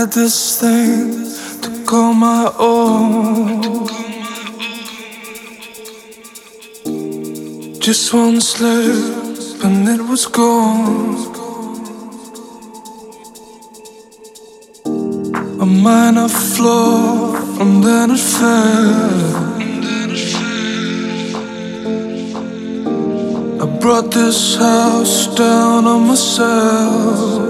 had this thing to call my own. Just one slip and it was gone. A minor flaw and then it fell. I brought this house down on myself.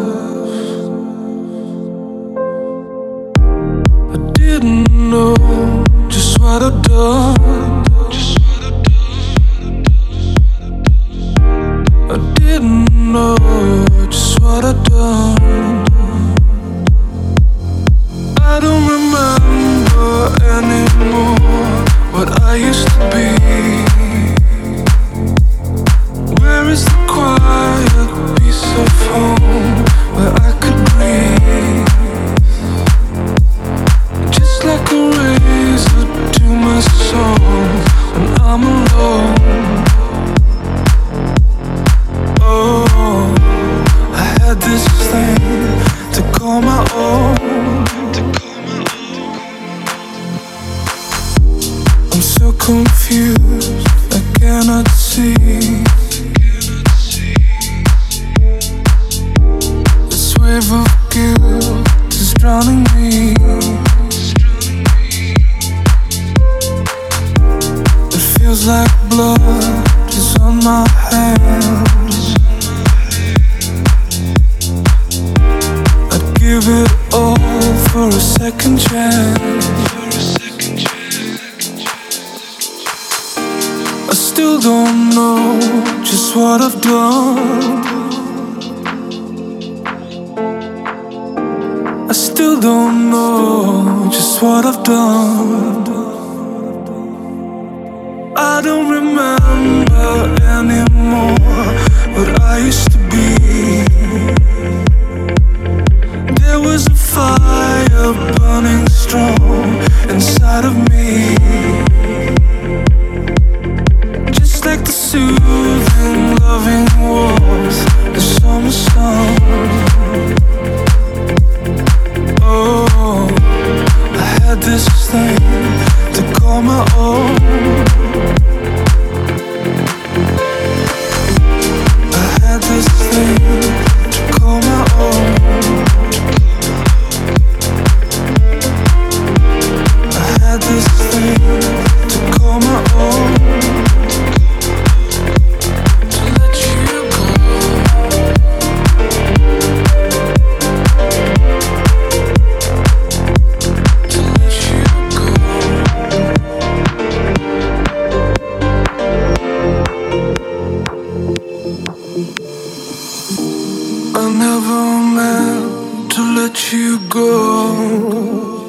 go.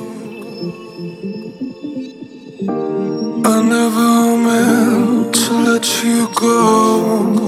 I never meant to let you go.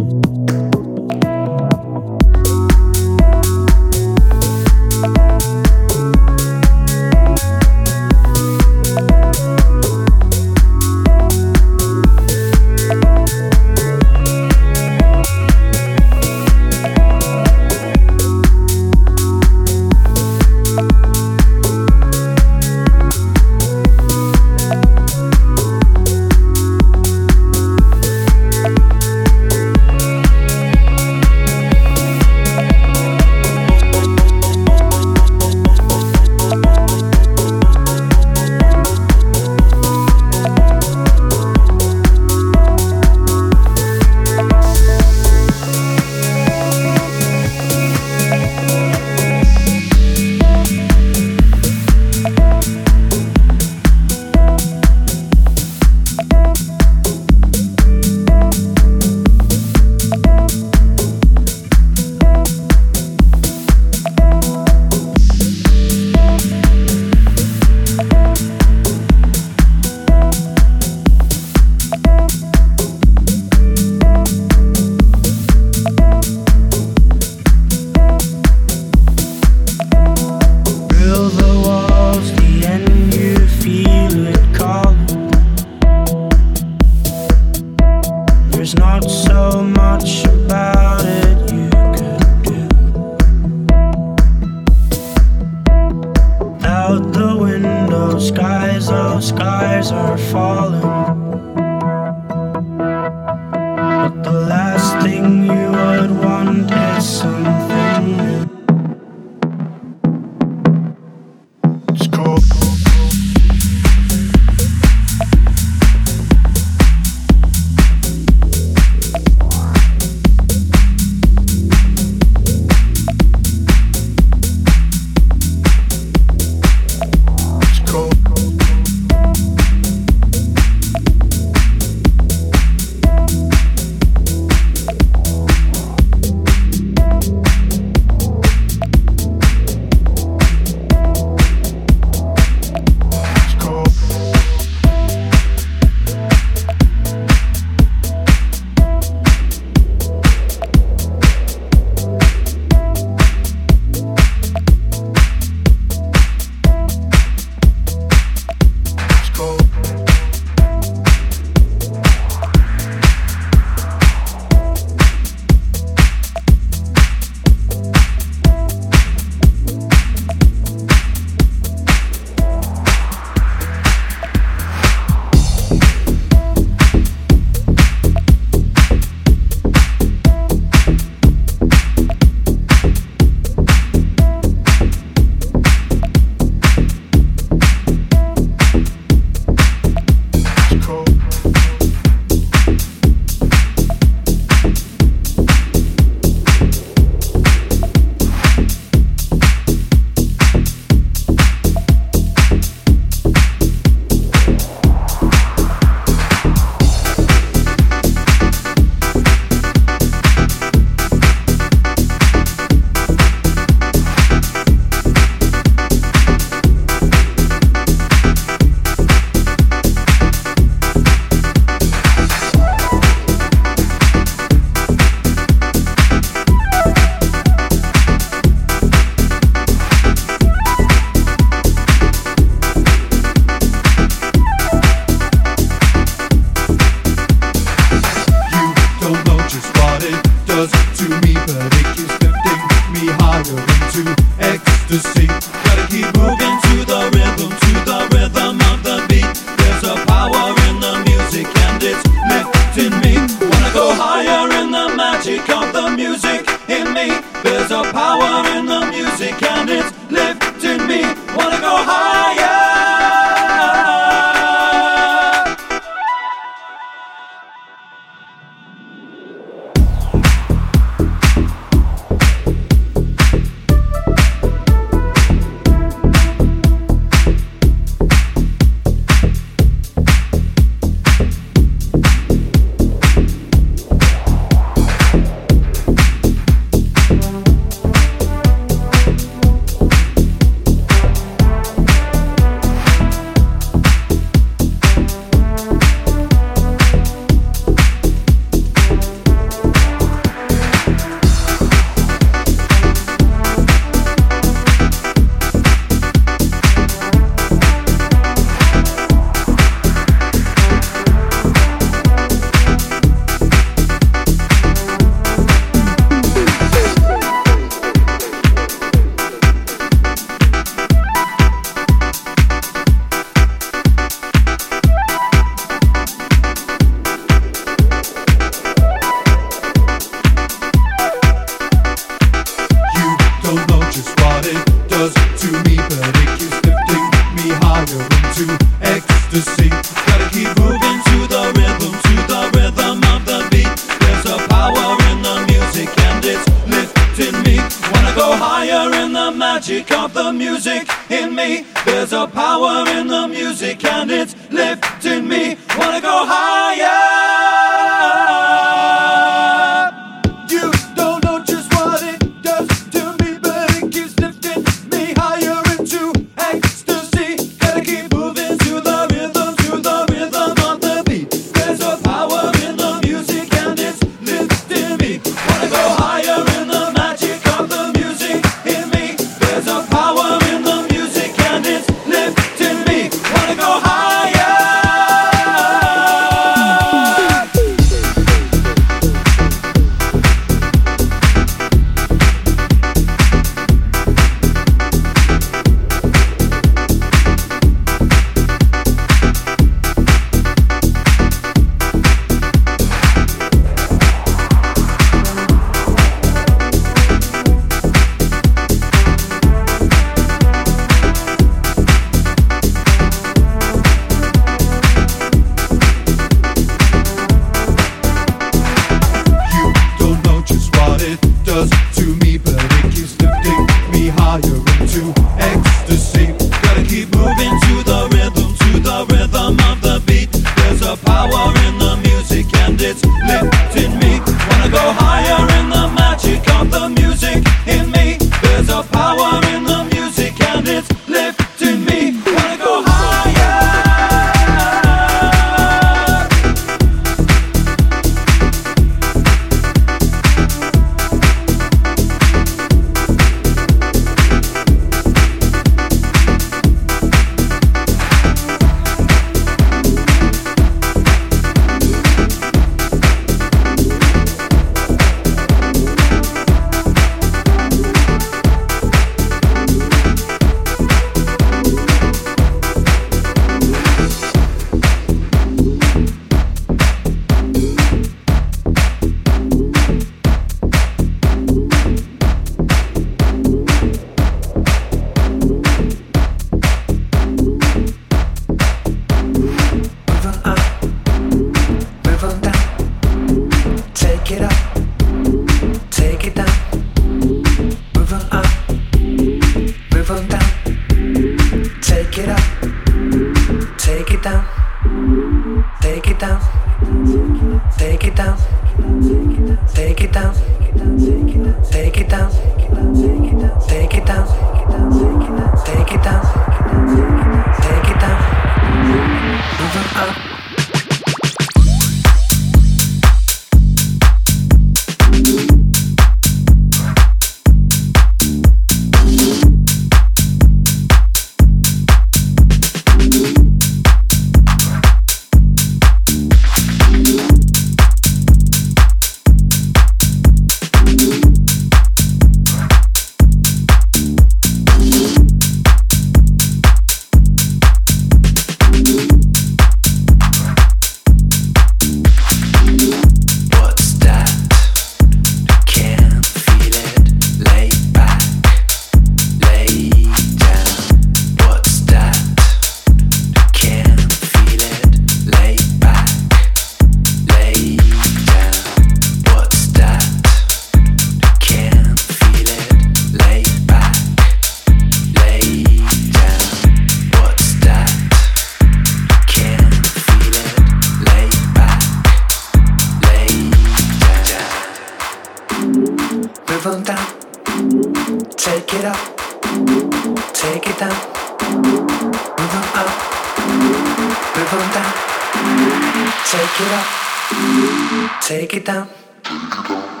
Take it down. Down.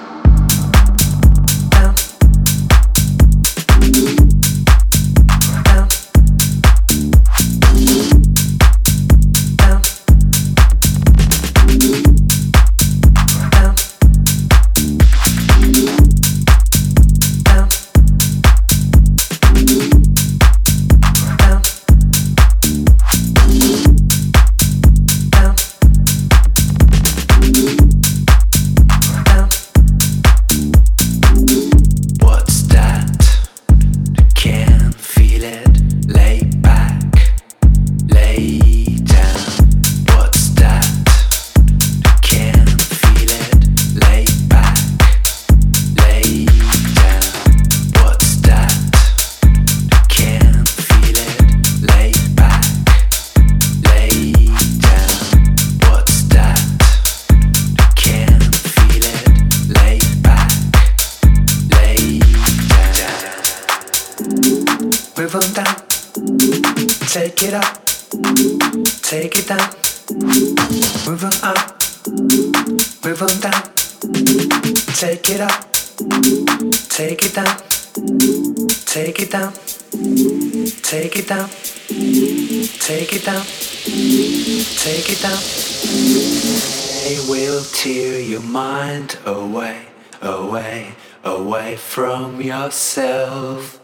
From yourself.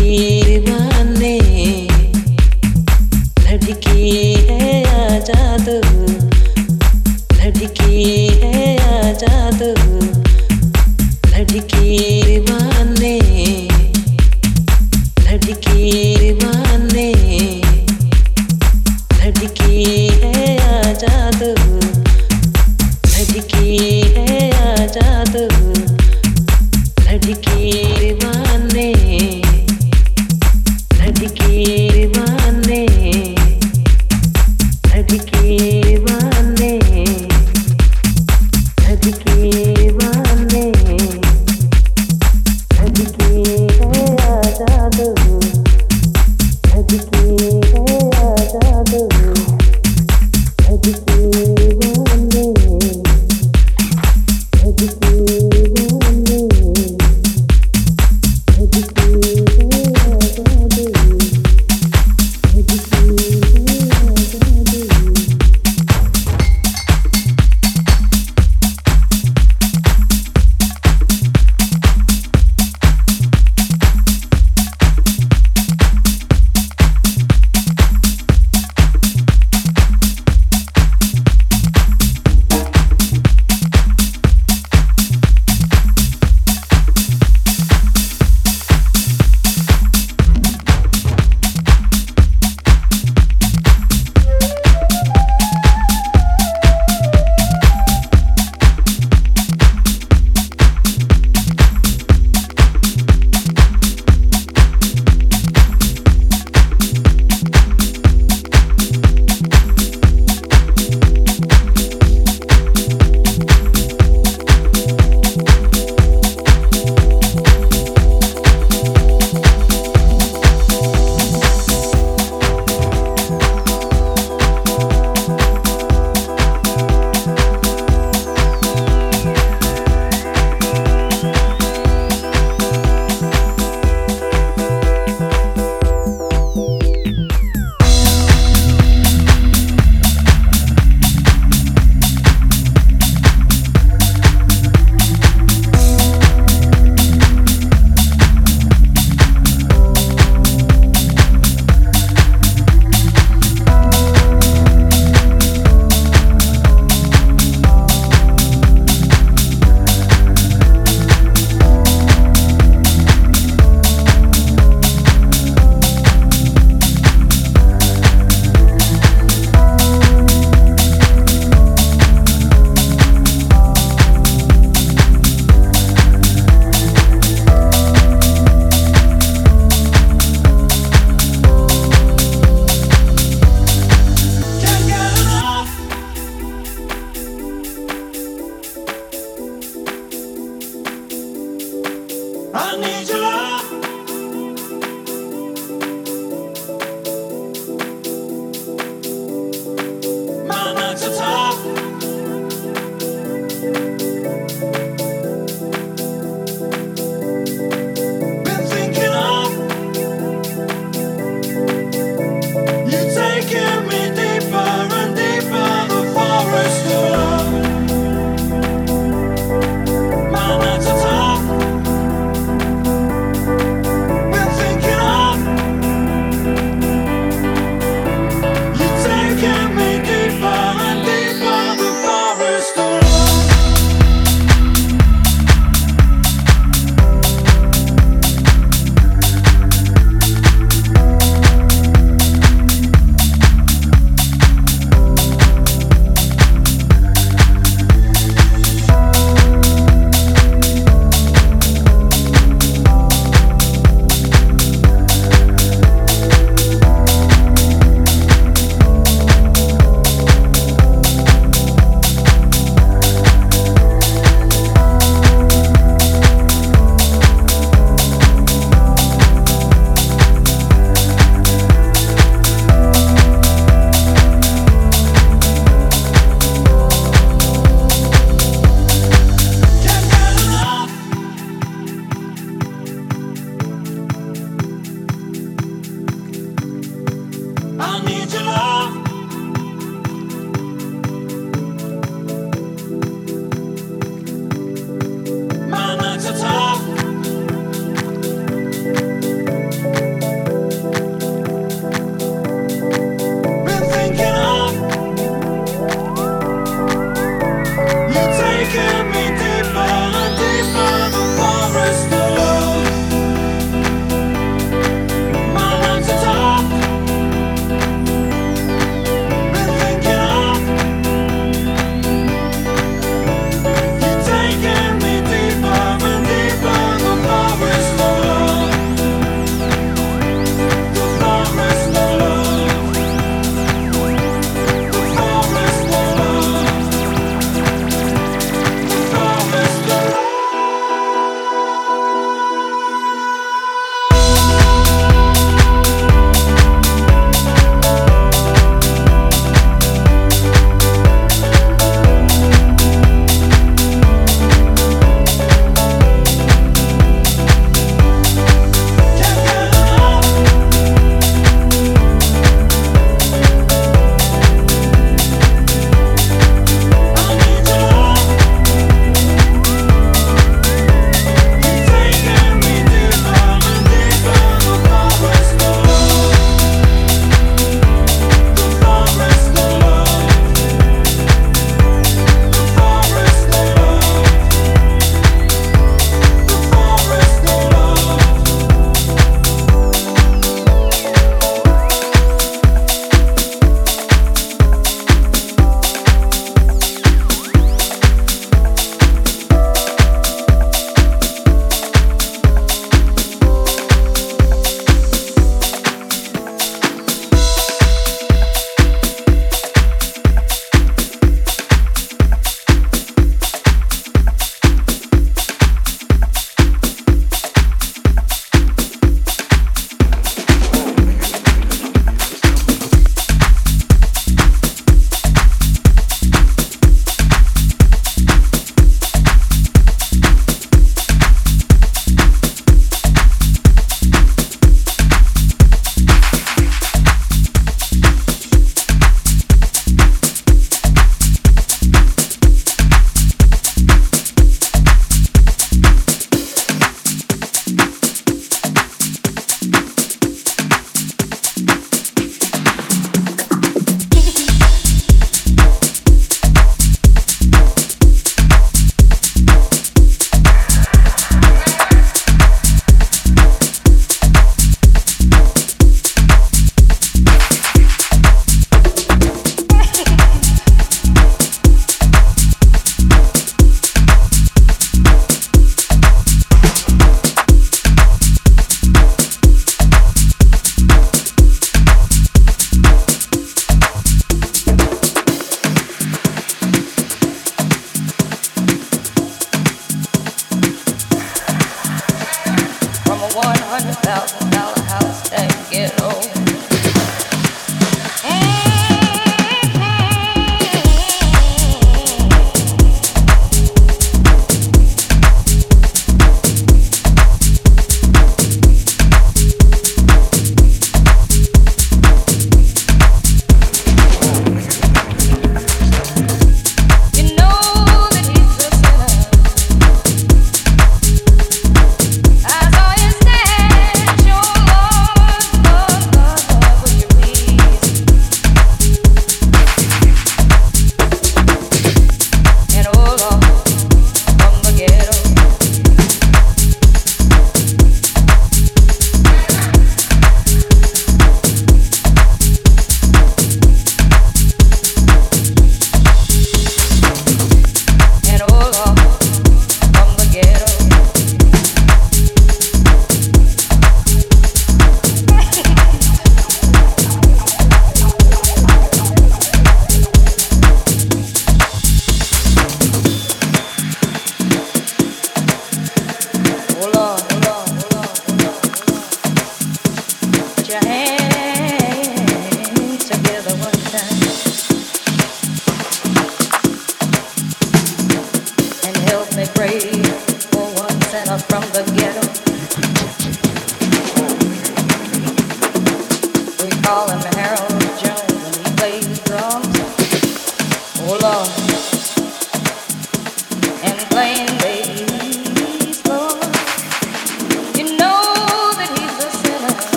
me.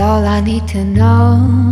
All I need to know.